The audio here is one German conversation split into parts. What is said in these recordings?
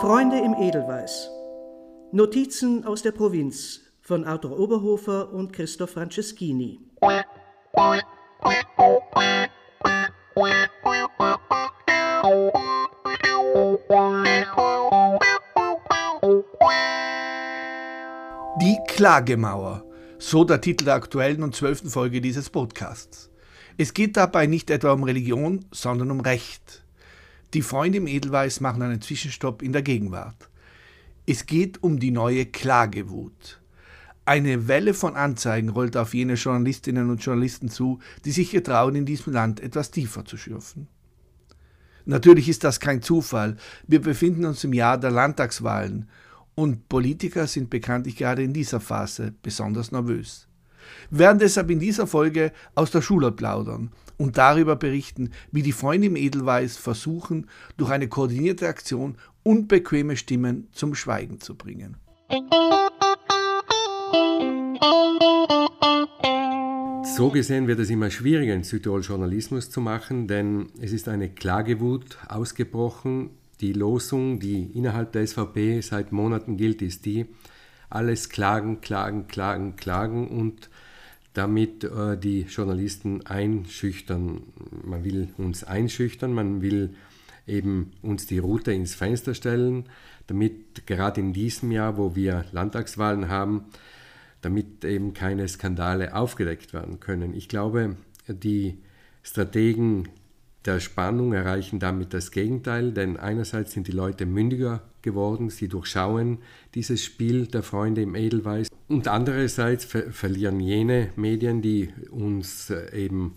Freunde im Edelweiß. Notizen aus der Provinz von Arthur Oberhofer und Christoph Franceschini. Klagemauer, so der Titel der aktuellen und zwölften Folge dieses Podcasts. Es geht dabei nicht etwa um Religion, sondern um Recht. Die Freunde im Edelweiß machen einen Zwischenstopp in der Gegenwart. Es geht um die neue Klagewut. Eine Welle von Anzeigen rollt auf jene Journalistinnen und Journalisten zu, die sich getrauen, in diesem Land etwas tiefer zu schürfen. Natürlich ist das kein Zufall. Wir befinden uns im Jahr der Landtagswahlen und Politiker sind bekanntlich gerade in dieser Phase besonders nervös. Wir werden deshalb in dieser Folge aus der Schule plaudern und darüber berichten, wie die Freunde im Edelweiß versuchen, durch eine koordinierte Aktion unbequeme Stimmen zum Schweigen zu bringen. So gesehen wird es immer schwieriger, in Südtirol Journalismus zu machen, denn es ist eine Klagewut ausgebrochen. Die Losung, die innerhalb der SVP seit Monaten gilt, ist die, alles klagen, klagen, klagen, klagen und damit äh, die Journalisten einschüchtern. Man will uns einschüchtern, man will eben uns die Route ins Fenster stellen, damit gerade in diesem Jahr, wo wir Landtagswahlen haben, damit eben keine Skandale aufgedeckt werden können. Ich glaube, die Strategen der Spannung erreichen damit das Gegenteil, denn einerseits sind die Leute mündiger geworden, sie durchschauen dieses Spiel der Freunde im Edelweiß und andererseits ver verlieren jene Medien, die uns äh, eben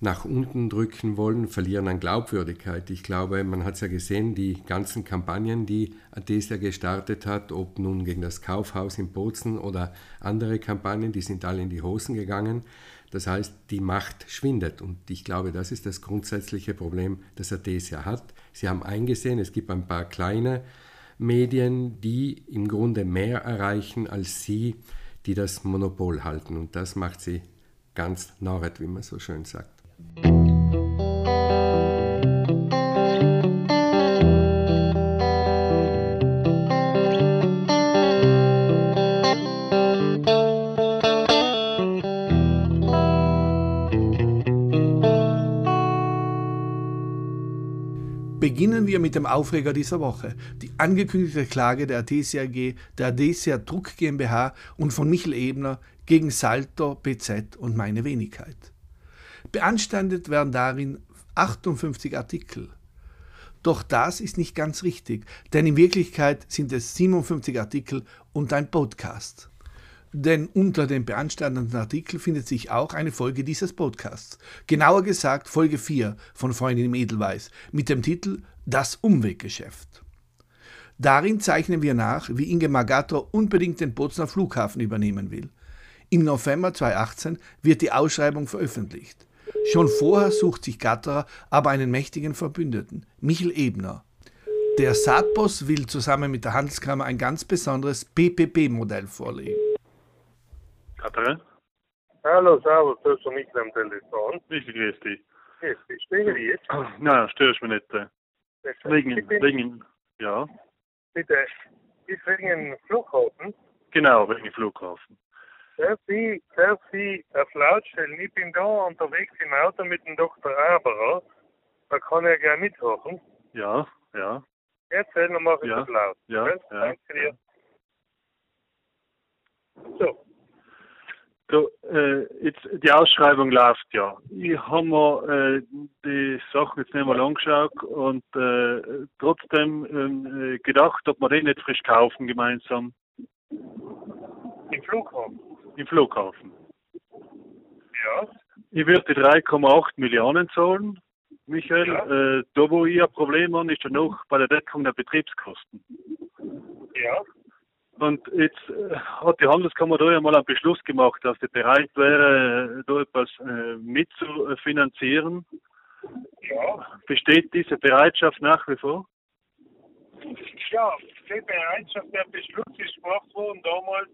nach unten drücken wollen, verlieren an Glaubwürdigkeit. Ich glaube, man hat es ja gesehen, die ganzen Kampagnen, die Adesia gestartet hat, ob nun gegen das Kaufhaus in Bozen oder andere Kampagnen, die sind alle in die Hosen gegangen. Das heißt, die Macht schwindet. Und ich glaube, das ist das grundsätzliche Problem, das Adesia hat. Sie haben eingesehen, es gibt ein paar kleine Medien, die im Grunde mehr erreichen als sie, die das Monopol halten. Und das macht sie ganz narret, wie man so schön sagt. Beginnen wir mit dem Aufreger dieser Woche. Die angekündigte Klage der Adesia AG, der Adesia Druck GmbH und von Michel Ebner gegen Salto, BZ und meine Wenigkeit. Beanstandet werden darin 58 Artikel. Doch das ist nicht ganz richtig, denn in Wirklichkeit sind es 57 Artikel und ein Podcast. Denn unter den beanstandeten Artikeln findet sich auch eine Folge dieses Podcasts. Genauer gesagt Folge 4 von Freundin im Edelweiß mit dem Titel Das Umweggeschäft. Darin zeichnen wir nach, wie Inge Magato unbedingt den Bozner Flughafen übernehmen will. Im November 2018 wird die Ausschreibung veröffentlicht. Schon vorher sucht sich Gatterer aber einen mächtigen Verbündeten, Michel Ebner. Der Saatboss will zusammen mit der Handelskammer ein ganz besonderes PPP-Modell vorlegen. Gatterer? Hallo, servus, du hast Michel am Telefon. Michel, grüß dich. Grüß dich, störe ich jetzt? Nein, störst mich nicht. äh. Wegen, Ich bin- wegen, ja, Bitte, ist wegen dem Flughafen. genau, wegen dem Flughafen. Darf ich, darf ich auf laut stellen? Ich bin da unterwegs im Auto mit dem Dr. Aberer. Da kann er gerne mithören. Ja, ja, Erzähl, dann mache ich Ja, das laut. ja, ja, Danke dir. So, So, äh, jetzt, die Ausschreibung läuft ja. Ich habe mir äh, die Sachen jetzt nicht mal angeschaut und äh, trotzdem ähm, äh, gedacht, ob wir den nicht frisch kaufen gemeinsam im Flughafen. Im Flughafen. Ja, Ich würde die 3,8 Millionen zahlen, Michael. Ja. Äh, da, wo ich ein Problem habe, ist ja noch bei der Deckung der Betriebskosten. ja, Und jetzt äh, hat die Handelskammer da ja mal einen Beschluss gemacht, dass sie bereit wäre, äh, da etwas äh, mitzufinanzieren. ja. Besteht diese Bereitschaft nach wie vor? Ja, die Bereitschaft, der Beschluss ist gemacht worden damals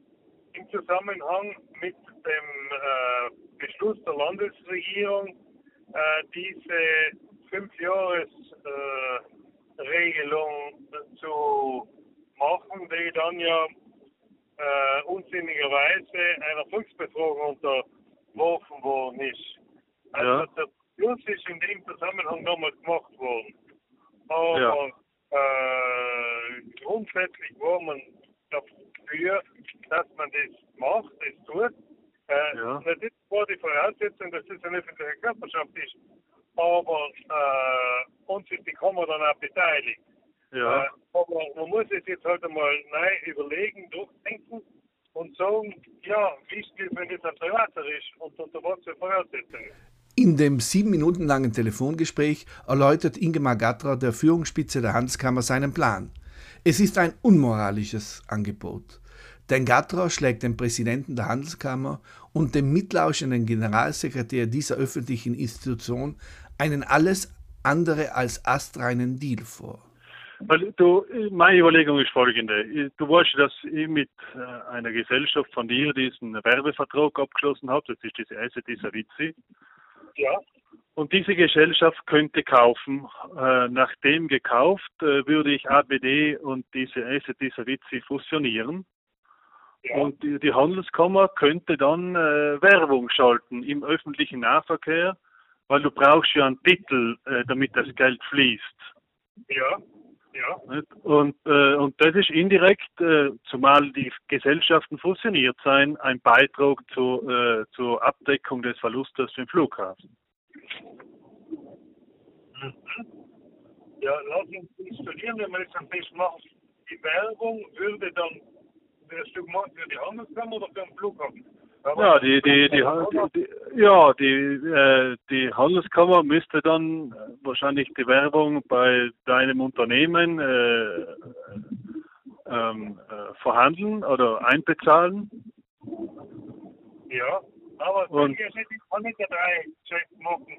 im Zusammenhang mit dem äh, Beschluss der Landesregierung, äh, diese Fünfjahresregelung äh, zu machen, die dann ja äh, unsinnigerweise einer Volksbefragung unterworfen worden ist. Also ja. der Beschluss ist in dem Zusammenhang nochmal gemacht worden. Aber ja. äh, grundsätzlich war man dafür, dass man das macht, das tut. Äh, ja. Das war die Öffentliche Körperschaft ist. Aber äh, uns ist die Kammer dann auch beteiligt. Ja. Äh, aber man muss es jetzt halt einmal neu überlegen, durchdenken und sagen, ja, wie ist das, wenn das ein Privater ist und unter was für Voraussetzungen? In dem sieben Minuten langen Telefongespräch erläutert Ingemar Gattra, der Führungsspitze der Handelskammer, seinen Plan. Es ist ein unmoralisches Angebot. Denn Gattra schlägt dem Präsidenten der Handelskammer und dem mitlauschenden Generalsekretär dieser öffentlichen Institution einen alles andere als astreinen Deal vor. Weil du, meine Überlegung ist folgende. Du weißt, dass ich mit äh, einer Gesellschaft von dir diesen Werbevertrag abgeschlossen habe. Das ist diese ICT Savizi. Ja. Und diese Gesellschaft könnte kaufen. Äh, nachdem gekauft, äh, würde ich ABD und diese ICT Savizi fusionieren. Ja. Und die, die, Handelskammer könnte dann äh, Werbung schalten im öffentlichen Nahverkehr, weil du brauchst ja einen Titel, äh, damit das Geld fließt. Ja. Ja. Und, äh, und das ist indirekt, äh, zumal die Gesellschaften fusioniert sein, ein Beitrag zu, äh, zur Abdeckung des Verlustes für den Flughafen. Mhm. Ja, lass uns installieren, wenn wir das am besten machen. Die Werbung würde dann, wirst du gemacht für die Handelskammer oder für den Flughafen? Ja, die, die, die, die, ja, die, äh, die Handelskammer müsste dann wahrscheinlich die Werbung bei deinem Unternehmen äh, ähm, äh, verhandeln oder einbezahlen. Ja, aber Und, ich kann nicht drei Checks machen.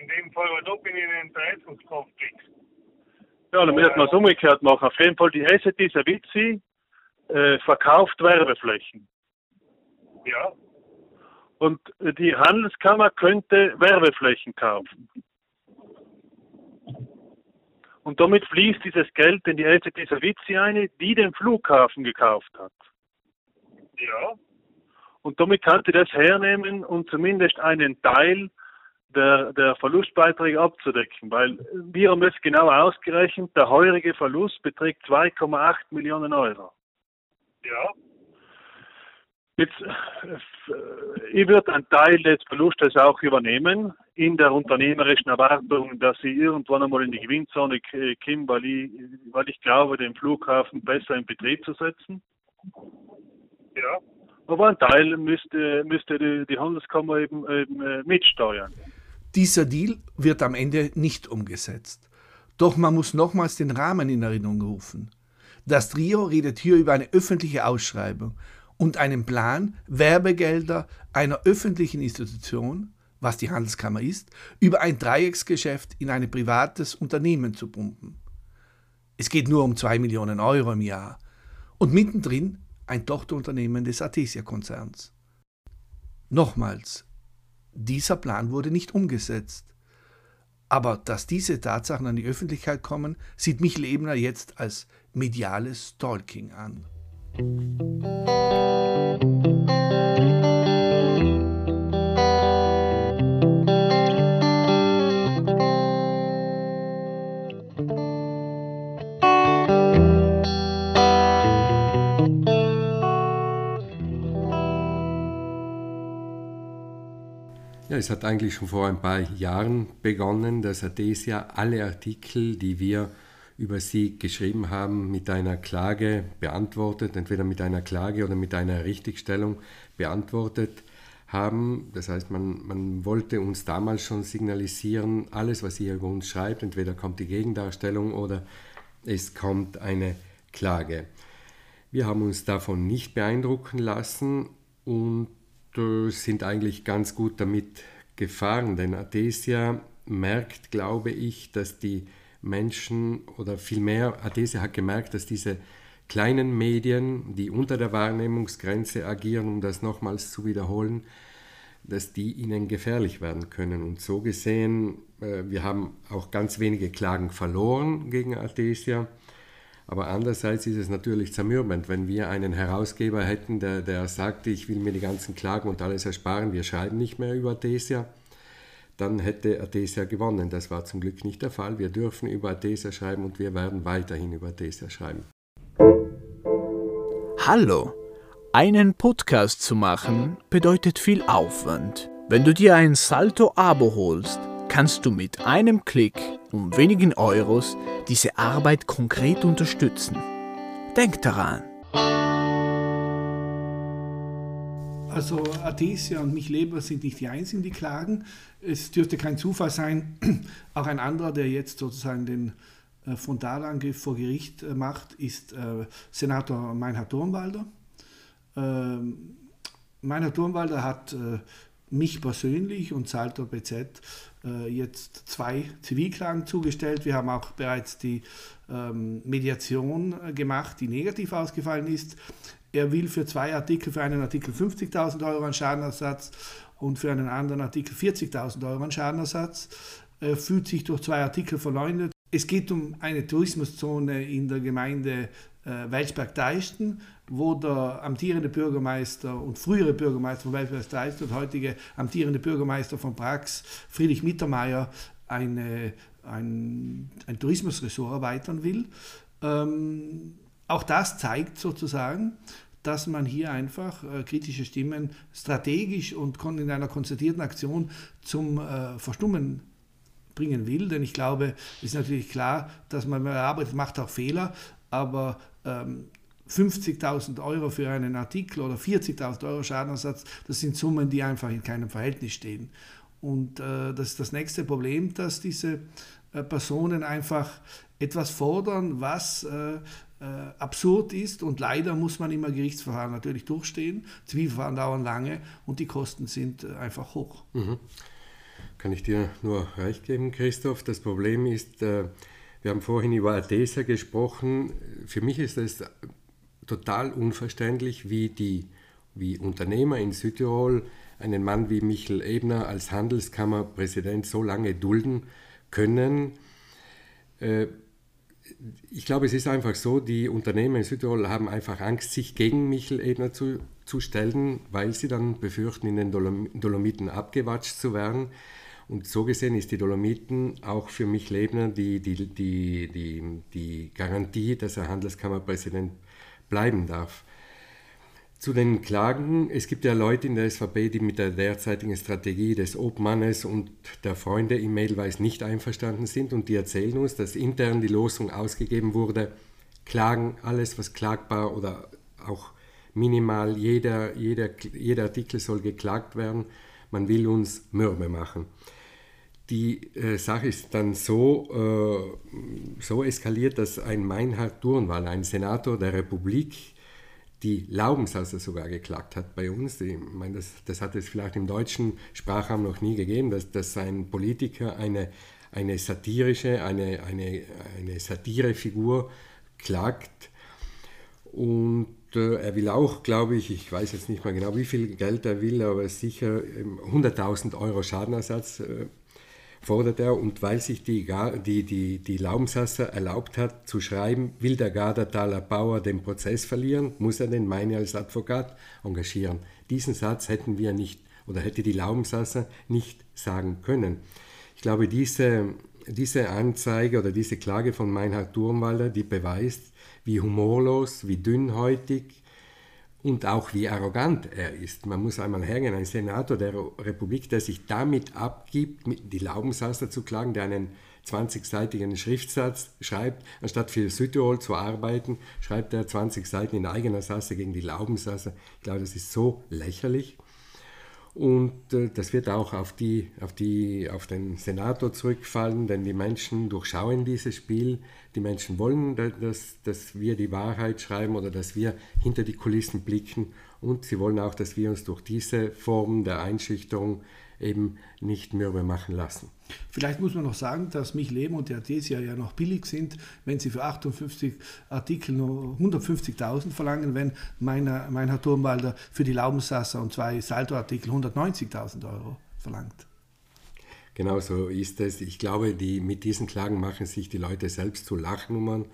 In dem Fall, weil da bin ich in einen Interessenskonflikt. Ja, dann müssen wir es umgekehrt machen. Auf jeden Fall, die SET Savizzi äh, verkauft Werbeflächen. Ja. Und die Handelskammer könnte Werbeflächen kaufen. Und damit fließt dieses Geld in die LCT Servizi ein, die den Flughafen gekauft hat. Ja. Und damit kann sie das hernehmen, um zumindest einen Teil der, der Verlustbeiträge abzudecken, weil wir haben es genau ausgerechnet, der heurige Verlust beträgt 2,8 Millionen Euro. Ja. Jetzt, äh, ich würde einen Teil des Verlustes auch übernehmen, in der unternehmerischen Erwartung, dass ich irgendwann einmal in die Gewinnzone komme, weil ich, weil ich glaube, den Flughafen besser in Betrieb zu setzen. Ja. Aber ein Teil müsste, müsste die, die Handelskammer eben, eben äh, mitsteuern. Dieser Deal wird am Ende nicht umgesetzt. Doch man muss nochmals den Rahmen in Erinnerung rufen. Das Trio redet hier über eine öffentliche Ausschreibung und einen Plan, Werbegelder einer öffentlichen Institution, was die Handelskammer ist, über ein Dreiecksgeschäft in ein privates Unternehmen zu pumpen. Es geht nur um zwei Millionen Euro im Jahr. Und mittendrin ein Tochterunternehmen des Artesia-Konzerns. Nochmals, dieser Plan wurde nicht umgesetzt. Aber dass diese Tatsachen an die Öffentlichkeit kommen, sieht Michel Ebner jetzt als mediales Stalking an. Ja, es hat eigentlich schon vor ein paar Jahren begonnen, dass Adesia alle Artikel, die wir über sie geschrieben haben, mit einer Klage beantwortet, entweder mit einer Klage oder mit einer Richtigstellung beantwortet haben. Das heißt, man, man wollte uns damals schon signalisieren, alles, was ihr über uns schreibt, entweder kommt die Gegendarstellung oder es kommt eine Klage. Wir haben uns davon nicht beeindrucken lassen und äh, sind eigentlich ganz gut damit gefahren, denn Adesia merkt, glaube ich, dass die Menschen oder vielmehr Adese hat gemerkt, dass diese kleinen Medien, die unter der Wahrnehmungsgrenze agieren, um das nochmals zu wiederholen, dass die ihnen gefährlich werden können. Und so gesehen, äh, wir haben auch ganz wenige Klagen verloren gegen Athesia. Aber andererseits ist es natürlich zermürbend, wenn wir einen Herausgeber hätten, der, der sagte, ich will mir die ganzen Klagen und alles ersparen, wir schreiben nicht mehr über Athesia, dann hätte Athesia gewonnen. Das war zum Glück nicht der Fall. Wir dürfen über Athesia schreiben und wir werden weiterhin über Athesia schreiben. Hallo! Einen Podcast zu machen bedeutet viel Aufwand. Wenn du dir ein Salto-Abo holst, kannst du mit einem Klick um wenigen Euros diese Arbeit konkret unterstützen. Denk daran. Also Athesia und mich Leber sind nicht die einzigen, die klagen. Es dürfte kein Zufall sein, auch ein anderer, der jetzt sozusagen den äh, Frontalangriff vor Gericht äh, macht, ist äh, Senator Meinhard Thurnwalder. Ähm, Meiner Turmwalder hat mich persönlich und Salto BZ jetzt zwei Zivilklagen zugestellt. Wir haben auch bereits die ähm, Mediation gemacht, die negativ ausgefallen ist. Er will für zwei Artikel, für einen Artikel 50.000 Euro an Schadenersatz und für einen anderen Artikel 40.000 Euro an Schadenersatz. Er fühlt sich durch zwei Artikel verleumdet. Es geht um eine Tourismuszone in der Gemeinde äh, Welsberg-Deichten, wo der amtierende Bürgermeister und frühere Bürgermeister von Welsberg-Deichten und heutige amtierende Bürgermeister von Prax, Friedrich Mittermeier, eine, ein, ein Tourismusressort erweitern will. Ähm, auch das zeigt sozusagen, dass man hier einfach äh, kritische Stimmen strategisch und in einer konzertierten Aktion zum äh, Verstummen bringen will. Denn ich glaube, es ist natürlich klar, dass man, man arbeitet, macht auch Fehler, aber ähm, 50.000 Euro für einen Artikel oder 40.000 Euro Schadenersatz, das sind Summen, die einfach in keinem Verhältnis stehen. Und äh, das ist das nächste Problem, dass diese äh, Personen einfach etwas fordern, was äh, äh absurd ist und leider muss man immer Gerichtsverfahren natürlich durchstehen. Zivilverfahren dauern lange und die Kosten sind äh, einfach hoch. Mhm. Kann ich dir nur recht geben, Christoph. Das Problem ist, äh, wir haben vorhin über Adesa gesprochen. Für mich ist es total unverständlich, wie die wie Unternehmer in Südtirol einen Mann wie Michel Ebner als Handelskammerpräsident so lange dulden können. Ich glaube, es ist einfach so, die Unternehmer in Südtirol haben einfach Angst, sich gegen Michel Ebner zu, zu stellen, weil sie dann befürchten, in den Dolomiten abgewatscht zu werden. Und so gesehen ist die Dolomiten auch für mich Lebner die, die, die, die, die Garantie, dass er Handelskammerpräsident bleiben darf. Zu den Klagen, es gibt ja Leute in der SVP, die mit der derzeitigen Strategie des Obmannes und der Freunde im Mailweis nicht einverstanden sind und die erzählen uns, dass intern die Losung ausgegeben wurde, Klagen, alles was klagbar oder auch minimal, jeder, jeder, jeder Artikel soll geklagt werden, man will uns mürbe machen. Die äh, Sache ist dann so, äh, so eskaliert, dass ein Meinhard Durnwall, ein Senator der Republik, die Laubensasser sogar geklagt hat bei uns. Ich meine, das, das hat es vielleicht im deutschen Sprachraum noch nie gegeben, dass, dass ein Politiker eine, eine satirische, eine, eine, eine Satirefigur klagt. Und äh, er will auch, glaube ich, ich weiß jetzt nicht mal genau, wie viel Geld er will, aber sicher 100.000 ähm, Euro Schadenersatz äh, fordert er, und weil sich die, die, die, die Laumsasser erlaubt hat zu schreiben, will der Gardertaler Bauer den Prozess verlieren, muss er den Meine als Advokat engagieren. Diesen Satz hätten wir nicht oder hätte die Laumsasser nicht sagen können. Ich glaube, diese, diese Anzeige oder diese Klage von Meinhard Turmwalder, die beweist, wie humorlos, wie dünnhäutig, und auch wie arrogant er ist. Man muss einmal hergehen, ein Senator der Republik, der sich damit abgibt, die Laubensasser zu klagen, der einen 20-seitigen Schriftsatz schreibt, anstatt für Südtirol zu arbeiten, schreibt er 20 Seiten in eigener Sasse gegen die Laubensasser. Ich glaube, das ist so lächerlich. Und äh, das wird auch auf, die, auf, die, auf den Senator zurückfallen, denn die Menschen durchschauen dieses Spiel. Die Menschen wollen, dass, dass wir die Wahrheit schreiben oder dass wir hinter die Kulissen blicken. Und sie wollen auch, dass wir uns durch diese Form der Einschüchterung eben nicht mürbe machen lassen. Vielleicht muss man noch sagen, dass mich Leben und die Artesia ja noch billig sind, wenn sie für 58 Artikel nur 150.000 verlangen, wenn meine, mein Herr Turmwalder für die Laubensasser und zwei Salto-Artikel 190.000 Euro verlangt. Genau so ist es. Ich glaube, die, mit diesen Klagen machen sich die Leute selbst zu Lachnummern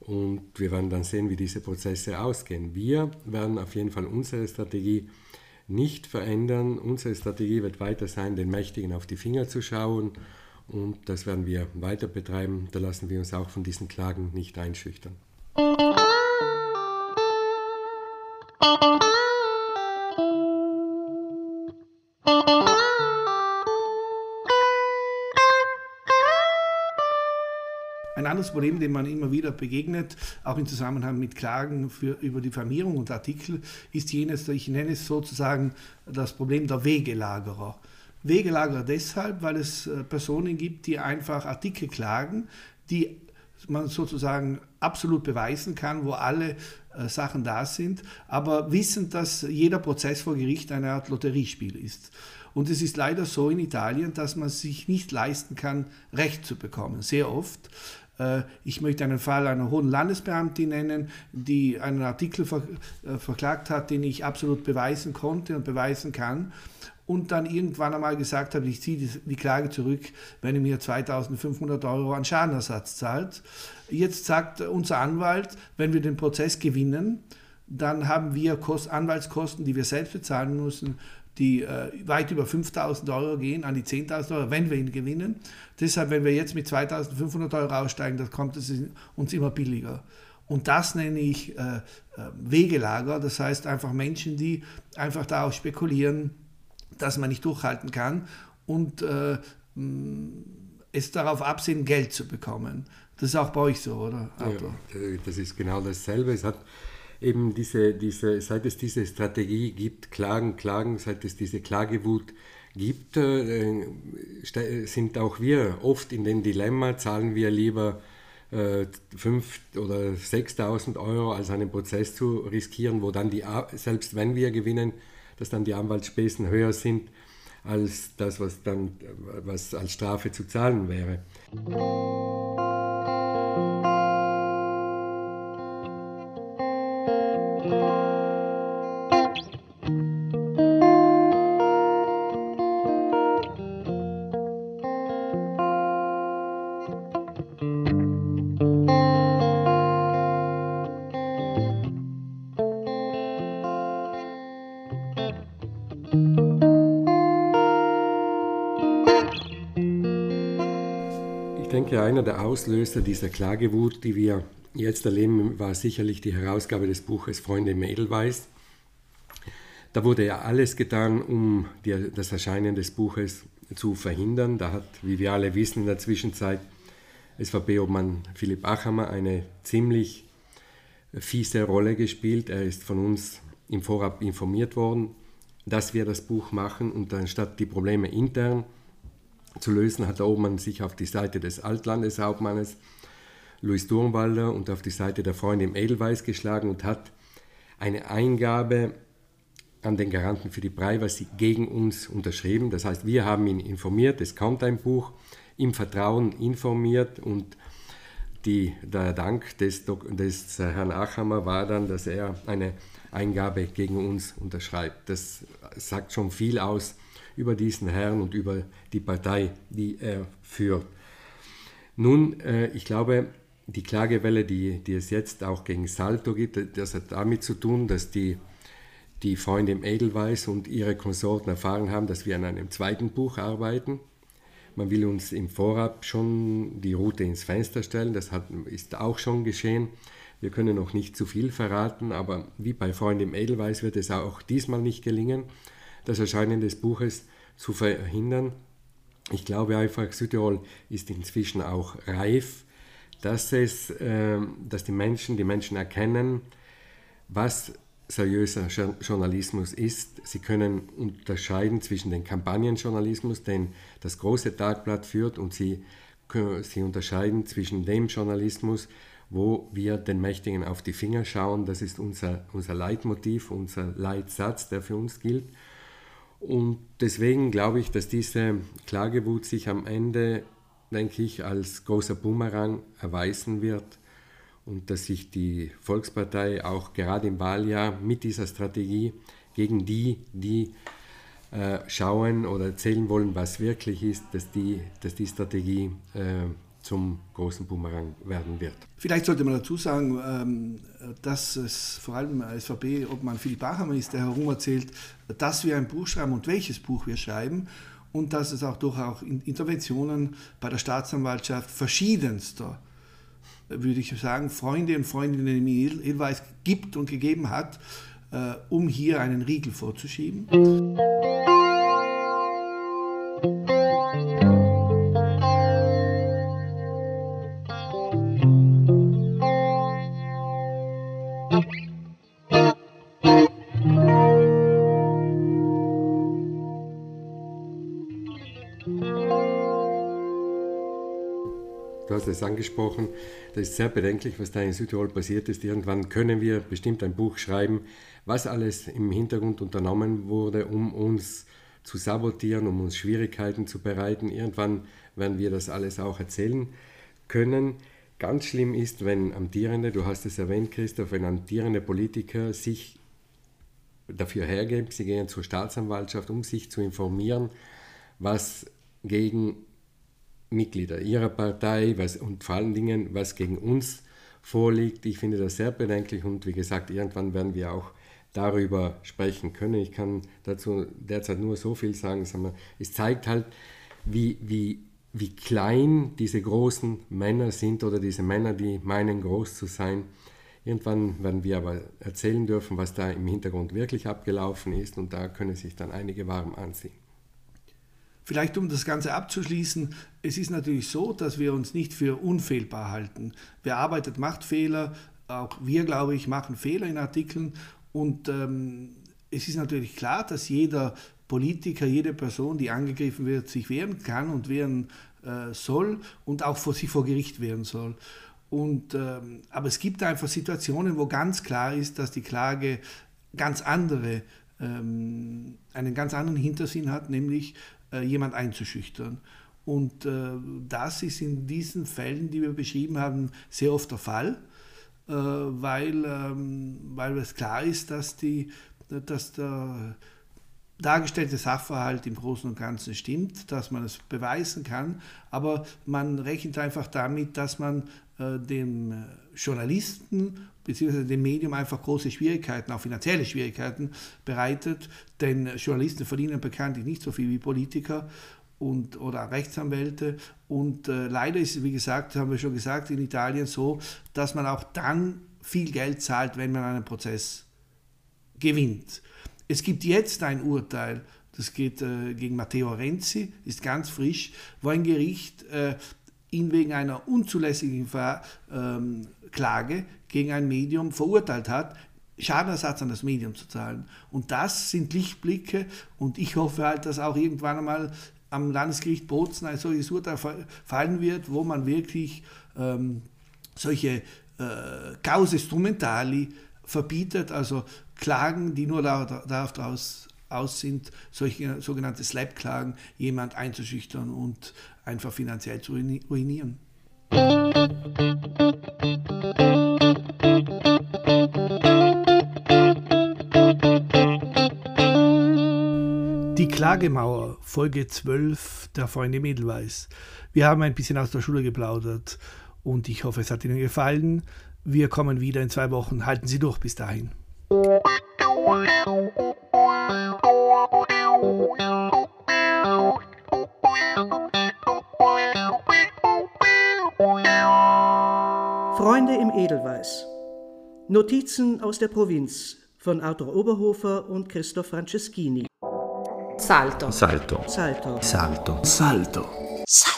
und wir werden dann sehen, wie diese Prozesse ausgehen. Wir werden auf jeden Fall unsere Strategie nicht verändern. Unsere Strategie wird weiter sein, den Mächtigen auf die Finger zu schauen und das werden wir weiter betreiben. Da lassen wir uns auch von diesen Klagen nicht einschüchtern. Anderes Problem, dem man immer wieder begegnet, auch im Zusammenhang mit Klagen für, über Diffamierung und Artikel, ist jenes, ich nenne es sozusagen das Problem der Wegelagerer. Wegelagerer deshalb, weil es äh, Personen gibt, die einfach Artikel klagen, die man sozusagen absolut beweisen kann, wo alle äh, Sachen da sind, aber wissen, dass jeder Prozess vor Gericht eine Art Lotteriespiel ist. Und es ist leider so in Italien, dass man sich nicht leisten kann, Recht zu bekommen. Sehr oft. Äh, ich möchte einen Fall einer hohen Landesbeamtin nennen, die einen Artikel ver äh, verklagt hat, den ich absolut beweisen konnte und beweisen kann. Und dann irgendwann einmal gesagt habe, ich ziehe die, Klage zurück, wenn er mir 2500 Euro an Schadenersatz zahlt. Jetzt sagt unser Anwalt, wenn wir den Prozess gewinnen, dann haben wir Kost Anwaltskosten, die wir selbst bezahlen müssen, die äh, weit über 5000 Euro gehen, an die 10.000 Euro, wenn wir ihn gewinnen. Deshalb, wenn wir jetzt mit 2500 Euro aussteigen, dann kommt es uns immer billiger. Und das nenne ich äh, äh, Wegelager, das heißt einfach Menschen, die einfach darauf spekulieren, dass man nicht durchhalten kann und äh, es darauf absehen, Geld zu bekommen. Das ist auch bei euch so, oder? Ja, das ist genau dasselbe. Es hat eben diese, diese, seit es diese Strategie gibt, Klagen, Klagen, seit es diese Klagewut gibt, äh, sind auch wir oft in dem Dilemma, zahlen wir lieber äh, 5.000 oder 6.000 Euro als einen Prozess zu riskieren, wo dann die, selbst wenn wir gewinnen, dass dann die Anwaltsspesen höher sind als das, was dann was als Strafe zu zahlen wäre. Einer der Auslöser dieser Klagewut, die wir jetzt erleben, war sicherlich die Herausgabe des Buches Freunde im Edelweiß. Da wurde ja alles getan, um die, das Erscheinen des Buches zu verhindern. Da hat, wie wir alle wissen, in der Zwischenzeit SVP-Obmann Philipp Achammer eine ziemlich fiese Rolle gespielt. Er ist von uns im Vorab informiert worden, dass wir das Buch machen und anstatt die Probleme intern zu lösen, hat der Obmann sich auf die Seite des Altlandeshauptmannes Louis Durmwalder und auf die Seite der Freunde im Edelweiß geschlagen und hat eine Eingabe an den Garanten für die Privacy gegen uns unterschrieben. Das heißt, wir haben ihn informiert, es kommt ein Buch, im Vertrauen informiert und die, der Dank des, des Herrn Achammer war dann, dass er eine Eingabe gegen uns unterschreibt. Das sagt schon viel aus über diesen Herrn und über die Partei, die er führt. Nun, äh, ich glaube, die Klagewelle, die, die es jetzt auch gegen Salto gibt, das hat damit zu tun, dass die, die Freunde im Edelweiß und ihre Konsorten erfahren haben, dass wir an einem zweiten Buch arbeiten. Man will uns im Vorab schon die Route ins Fenster stellen, das hat, ist auch schon geschehen. Wir können noch nicht zu viel verraten, aber wie bei Freunde im Edelweiß wird es auch diesmal nicht gelingen das Erscheinen des Buches zu verhindern. Ich glaube einfach, Südtirol ist inzwischen auch reif, dass, es, äh, dass die Menschen, die Menschen erkennen, was seriöser Journalismus ist. Sie können unterscheiden zwischen dem Kampagnenjournalismus, den das große Tagblatt führt, und sie, sie unterscheiden zwischen dem Journalismus, wo wir den Mächtigen auf die Finger schauen. Das ist unser, unser Leitmotiv, unser Leitsatz, der für uns gilt. Und deswegen glaube ich, dass diese Klagewut sich am Ende, denke ich, als großer Bumerang erweisen wird und dass sich die Volkspartei auch gerade im Wahljahr mit dieser Strategie gegen die, die äh, schauen oder erzählen wollen, was wirklich ist, dass die, dass die Strategie äh, zum großen Bumerang werden wird. Vielleicht sollte man dazu sagen, ähm, dass es vor allem SVP, ob man Philipp Bachhammer ist, der herum erzählt, dass wir ein Buch schreiben und welches Buch wir schreiben und dass es auch durchaus Interventionen bei der Staatsanwaltschaft verschiedenster, würde ich sagen, Freunde und Freundinnen im Edelweiß gibt und gegeben hat, äh, um hier einen Riegel vorzuschieben. Es angesprochen, das ist sehr bedenklich, was da in Südtirol passiert ist. Irgendwann können wir bestimmt ein Buch schreiben, was alles im Hintergrund unternommen wurde, um uns zu sabotieren, um uns Schwierigkeiten zu bereiten. Irgendwann werden wir das alles auch erzählen können. Ganz schlimm ist, wenn amtierende, du hast es erwähnt, Christoph, wenn amtierende Politiker sich dafür hergeben, sie gehen zur Staatsanwaltschaft, um sich zu informieren, was gegen Mitglieder ihrer Partei was, und vor allen Dingen, was gegen uns vorliegt. Ich finde das sehr bedenklich und wie gesagt, irgendwann werden wir auch darüber sprechen können. Ich kann dazu derzeit nur so viel sagen. Es zeigt halt, wie, wie, wie klein diese großen Männer sind oder diese Männer, die meinen, groß zu sein. Irgendwann werden wir aber erzählen dürfen, was da im Hintergrund wirklich abgelaufen ist und da können sich dann einige warm ansehen. Vielleicht um das Ganze abzuschließen, es ist natürlich so, dass wir uns nicht für unfehlbar halten. Wer arbeitet, macht Fehler. Auch wir, glaube ich, machen Fehler in Artikeln. Und ähm, es ist natürlich klar, dass jeder Politiker, jede Person, die angegriffen wird, sich wehren kann und wehren äh, soll und auch vor sich vor Gericht wehren soll. Und, ähm, aber es gibt einfach Situationen, wo ganz klar ist, dass die Klage ganz andere, ähm, einen ganz anderen Hintersinn hat, nämlich jemand einzuschüchtern. Und äh, das ist in diesen Fällen, die wir beschrieben haben, sehr oft der Fall, äh, weil, ähm, weil es klar ist, dass, die, dass der dargestellte Sachverhalt im Großen und Ganzen stimmt, dass man es beweisen kann, aber man rechnet einfach damit, dass man äh, dem Journalisten bzw. dem Medium einfach große Schwierigkeiten, auch finanzielle Schwierigkeiten bereitet, denn Journalisten verdienen bekanntlich nicht so viel wie Politiker und, oder Rechtsanwälte. Und äh, leider ist, wie gesagt, haben wir schon gesagt, in Italien so, dass man auch dann viel Geld zahlt, wenn man einen Prozess gewinnt. Es gibt jetzt ein Urteil, das geht äh, gegen Matteo Renzi, ist ganz frisch, wo ein Gericht äh, ihn wegen einer unzulässigen ähm, Klage gegen ein Medium verurteilt hat, Schadenersatz an das Medium zu zahlen. Und das sind Lichtblicke und ich hoffe halt, dass auch irgendwann einmal am Landesgericht Bozen ein solches Urteil fallen wird, wo man wirklich ähm, solche äh, Cause Strumentali verbietet, also Klagen, die nur darauf aus, aus sind, solche sogenannte Slap-Klagen, jemand einzuschüchtern und einfach finanziell zu ruinieren. Die Klagemauer, Folge 12 der Freunde Mädelweiß. Wir haben ein bisschen aus der Schule geplaudert und ich hoffe, es hat Ihnen gefallen. Wir kommen wieder in zwei Wochen. Halten Sie durch bis dahin. Freunde im Edelweiß. Notizen aus der Provinz von Arthur Oberhofer und Christoph Franceschini. Salto. Salto. Salto. Salto. Salto. Salto.